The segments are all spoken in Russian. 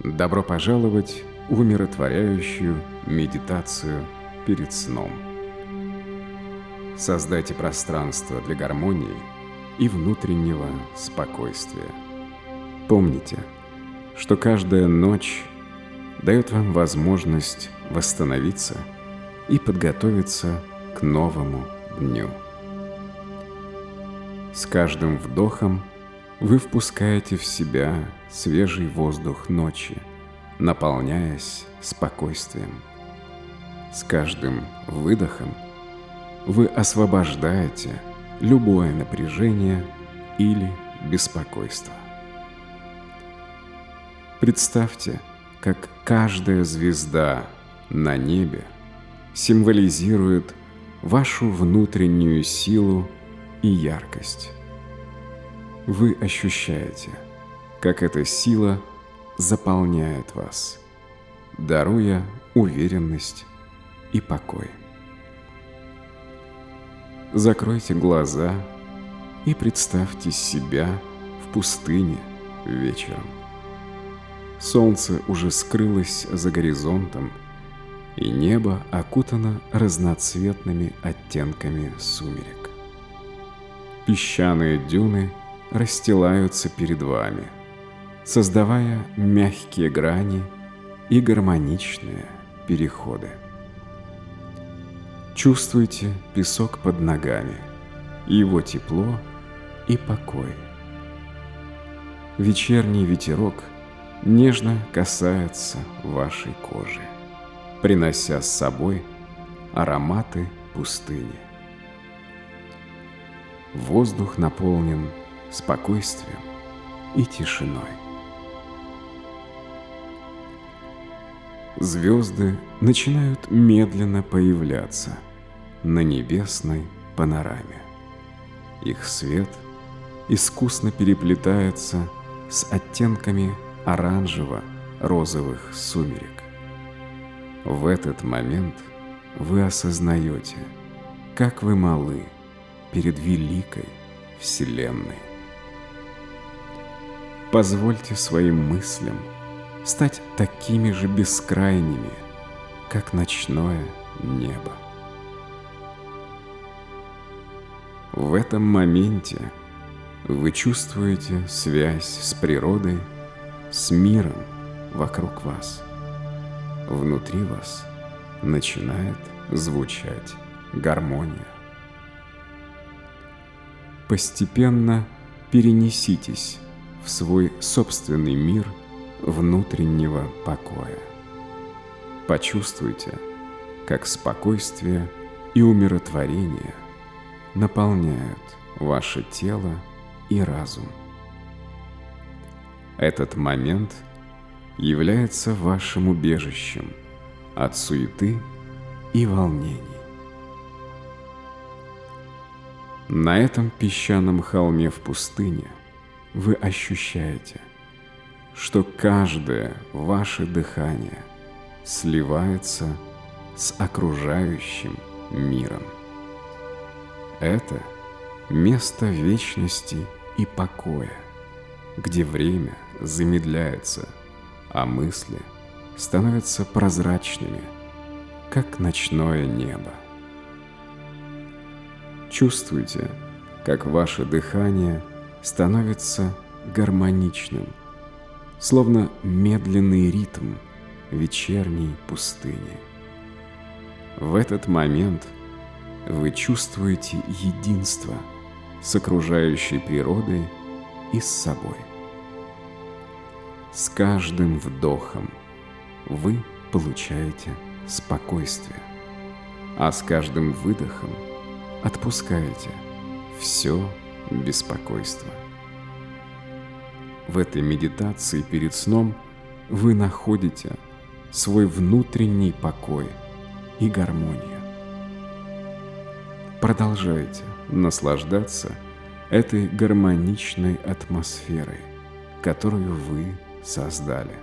Добро пожаловать в умиротворяющую медитацию перед сном. Создайте пространство для гармонии и внутреннего спокойствия. Помните, что каждая ночь дает вам возможность восстановиться и подготовиться к новому дню. С каждым вдохом вы впускаете в себя свежий воздух ночи, наполняясь спокойствием. С каждым выдохом вы освобождаете любое напряжение или беспокойство. Представьте, как каждая звезда на небе символизирует вашу внутреннюю силу и яркость. Вы ощущаете, как эта сила заполняет вас, даруя уверенность и покой. Закройте глаза и представьте себя в пустыне вечером. Солнце уже скрылось за горизонтом, и небо окутано разноцветными оттенками сумерек. Песчаные дюны расстилаются перед вами, создавая мягкие грани и гармоничные переходы. Чувствуйте песок под ногами, его тепло и покой. Вечерний ветерок – нежно касается вашей кожи, принося с собой ароматы пустыни. Воздух наполнен спокойствием и тишиной. Звезды начинают медленно появляться на небесной панораме. Их свет искусно переплетается с оттенками оранжево-розовых сумерек. В этот момент вы осознаете, как вы малы перед великой Вселенной. Позвольте своим мыслям стать такими же бескрайними, как ночное небо. В этом моменте вы чувствуете связь с природой с миром вокруг вас. Внутри вас начинает звучать гармония. Постепенно перенеситесь в свой собственный мир внутреннего покоя. Почувствуйте, как спокойствие и умиротворение наполняют ваше тело и разум. Этот момент является вашим убежищем от суеты и волнений. На этом песчаном холме в пустыне вы ощущаете, что каждое ваше дыхание сливается с окружающим миром. Это место вечности и покоя, где время – замедляется, а мысли становятся прозрачными, как ночное небо. Чувствуйте, как ваше дыхание становится гармоничным, словно медленный ритм вечерней пустыни. В этот момент вы чувствуете единство с окружающей природой и с собой. С каждым вдохом вы получаете спокойствие, а с каждым выдохом отпускаете все беспокойство. В этой медитации перед сном вы находите свой внутренний покой и гармонию. Продолжайте наслаждаться этой гармоничной атмосферой, которую вы создали.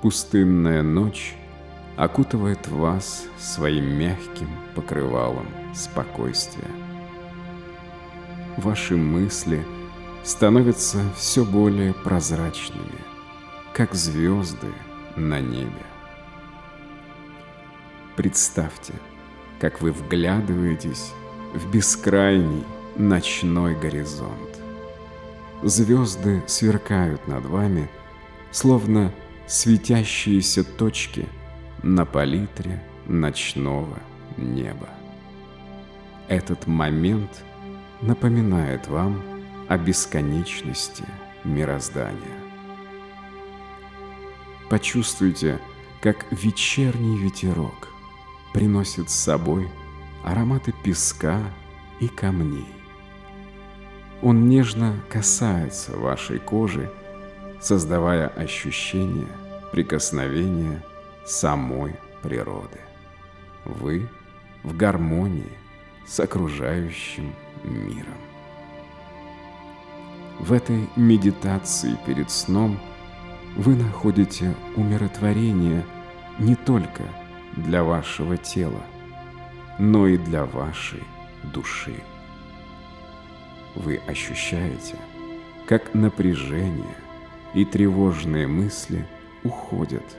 Пустынная ночь окутывает вас своим мягким покрывалом спокойствия. Ваши мысли становятся все более прозрачными, как звезды на небе. Представьте, как вы вглядываетесь в бескрайний ночной горизонт. Звезды сверкают над вами, словно светящиеся точки на палитре ночного неба. Этот момент напоминает вам о бесконечности мироздания. Почувствуйте, как вечерний ветерок приносит с собой ароматы песка и камней. Он нежно касается вашей кожи, создавая ощущение прикосновения самой природы. Вы в гармонии с окружающим миром. В этой медитации перед сном вы находите умиротворение не только для вашего тела, но и для вашей души. Вы ощущаете, как напряжение и тревожные мысли уходят,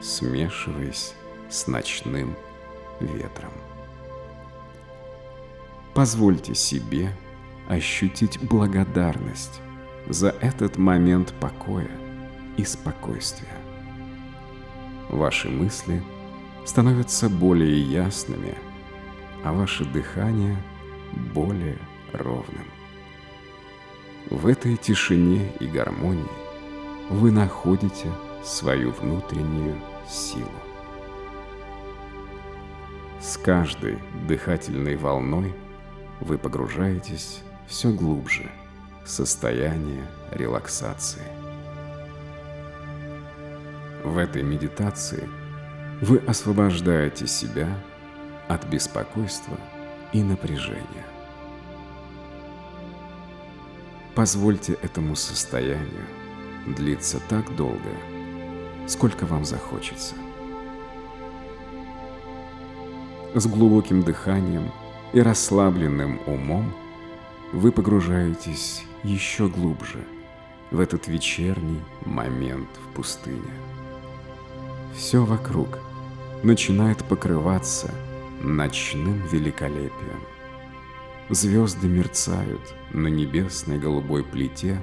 смешиваясь с ночным ветром. Позвольте себе ощутить благодарность за этот момент покоя и спокойствия. Ваши мысли становятся более ясными, а ваше дыхание более ровным. В этой тишине и гармонии вы находите свою внутреннюю силу. С каждой дыхательной волной вы погружаетесь все глубже в состояние релаксации. В этой медитации вы освобождаете себя от беспокойства и напряжения. Позвольте этому состоянию длиться так долго, сколько вам захочется. С глубоким дыханием и расслабленным умом вы погружаетесь еще глубже в этот вечерний момент в пустыне. Все вокруг начинает покрываться ночным великолепием. Звезды мерцают на небесной голубой плите,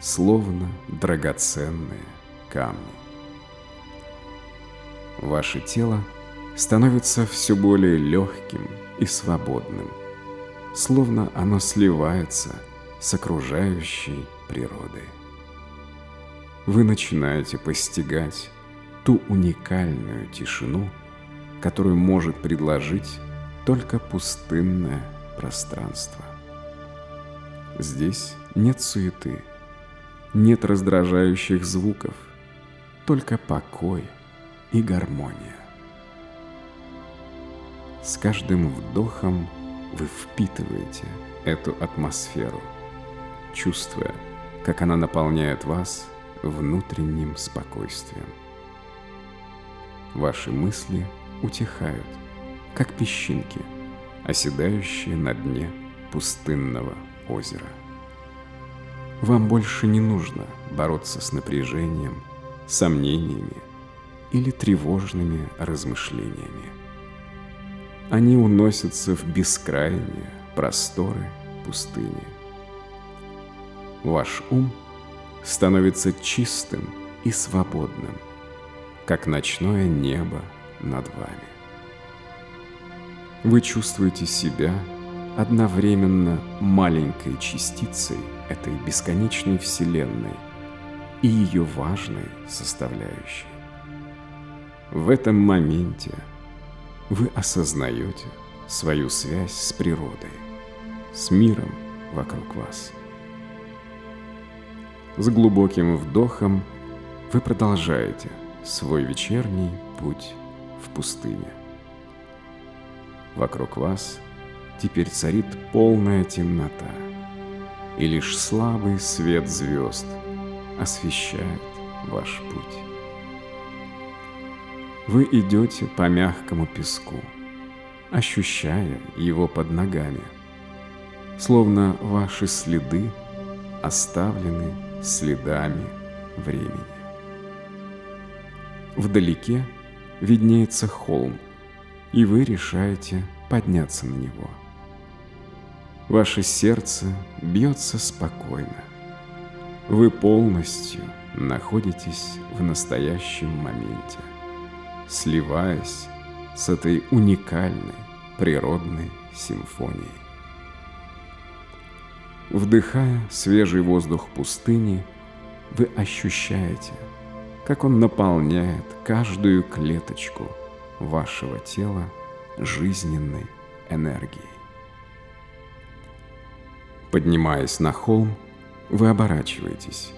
словно драгоценные камни. Ваше тело становится все более легким и свободным, словно оно сливается с окружающей природой. Вы начинаете постигать ту уникальную тишину, которую может предложить только пустынное пространство. Здесь нет суеты, нет раздражающих звуков, только покой и гармония. С каждым вдохом вы впитываете эту атмосферу, чувствуя, как она наполняет вас внутренним спокойствием. Ваши мысли утихают, как песчинки, оседающие на дне пустынного озера. Вам больше не нужно бороться с напряжением, сомнениями или тревожными размышлениями. Они уносятся в бескрайние просторы пустыни. Ваш ум становится чистым и свободным, как ночное небо над вами. Вы чувствуете себя одновременно маленькой частицей этой бесконечной Вселенной и ее важной составляющей. В этом моменте вы осознаете свою связь с природой, с миром вокруг вас. С глубоким вдохом вы продолжаете свой вечерний путь в пустыне. Вокруг вас теперь царит полная темнота, и лишь слабый свет звезд освещает ваш путь. Вы идете по мягкому песку, ощущая его под ногами, словно ваши следы оставлены следами времени. вдалеке виднеется холм, и вы решаете подняться на него. Ваше сердце бьется спокойно. Вы полностью находитесь в настоящем моменте, сливаясь с этой уникальной природной симфонией. Вдыхая свежий воздух пустыни, вы ощущаете, как он наполняет каждую клеточку вашего тела жизненной энергией. Поднимаясь на холм, вы оборачиваетесь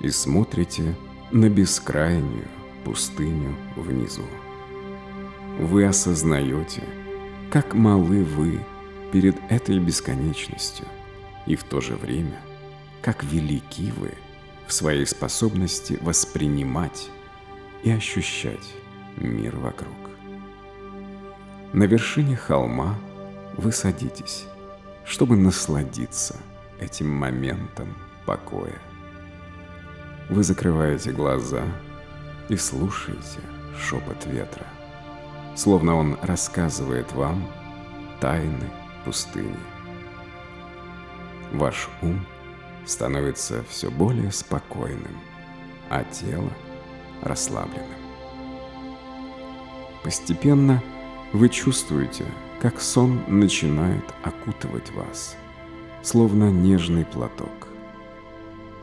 и смотрите на бескрайнюю пустыню внизу. Вы осознаете, как малы вы перед этой бесконечностью, и в то же время, как велики вы в своей способности воспринимать и ощущать мир вокруг. На вершине холма вы садитесь, чтобы насладиться этим моментом покоя. Вы закрываете глаза и слушаете шепот ветра, словно он рассказывает вам тайны пустыни. Ваш ум становится все более спокойным, а тело расслабленным. Постепенно вы чувствуете, как сон начинает окутывать вас, словно нежный платок.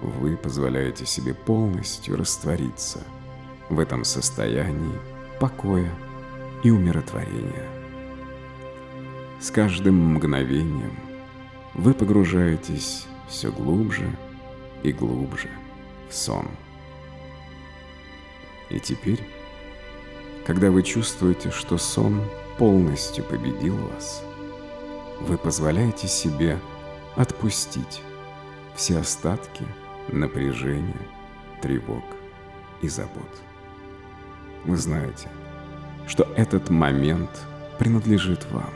Вы позволяете себе полностью раствориться в этом состоянии покоя и умиротворения. С каждым мгновением вы погружаетесь все глубже и глубже в сон. И теперь, когда вы чувствуете, что сон полностью победил вас, вы позволяете себе отпустить все остатки напряжения, тревог и забот. Вы знаете, что этот момент принадлежит вам,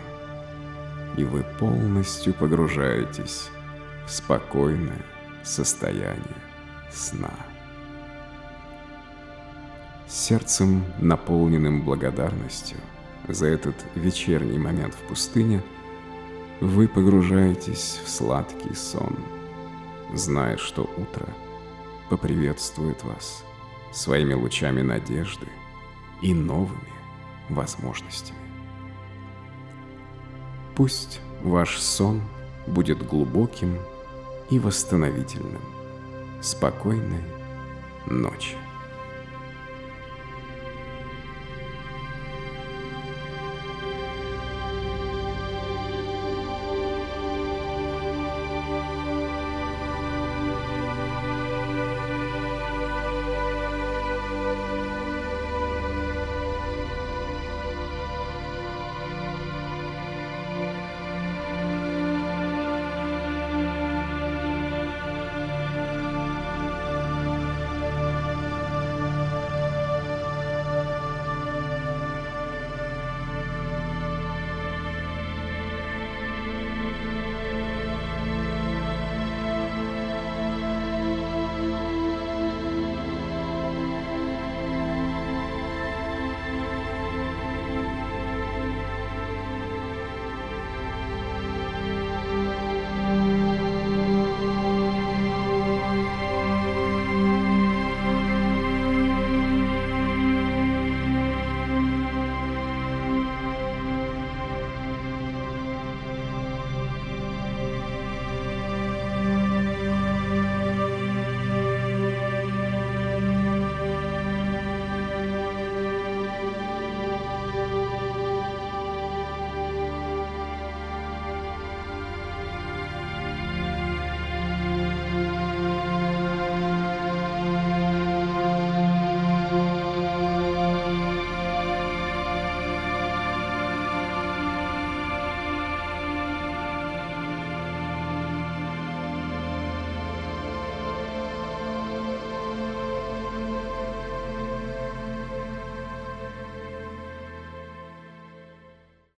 и вы полностью погружаетесь в спокойное состояние сна. Сердцем, наполненным благодарностью – за этот вечерний момент в пустыне вы погружаетесь в сладкий сон, зная, что утро поприветствует вас своими лучами надежды и новыми возможностями. Пусть ваш сон будет глубоким и восстановительным. Спокойной ночи.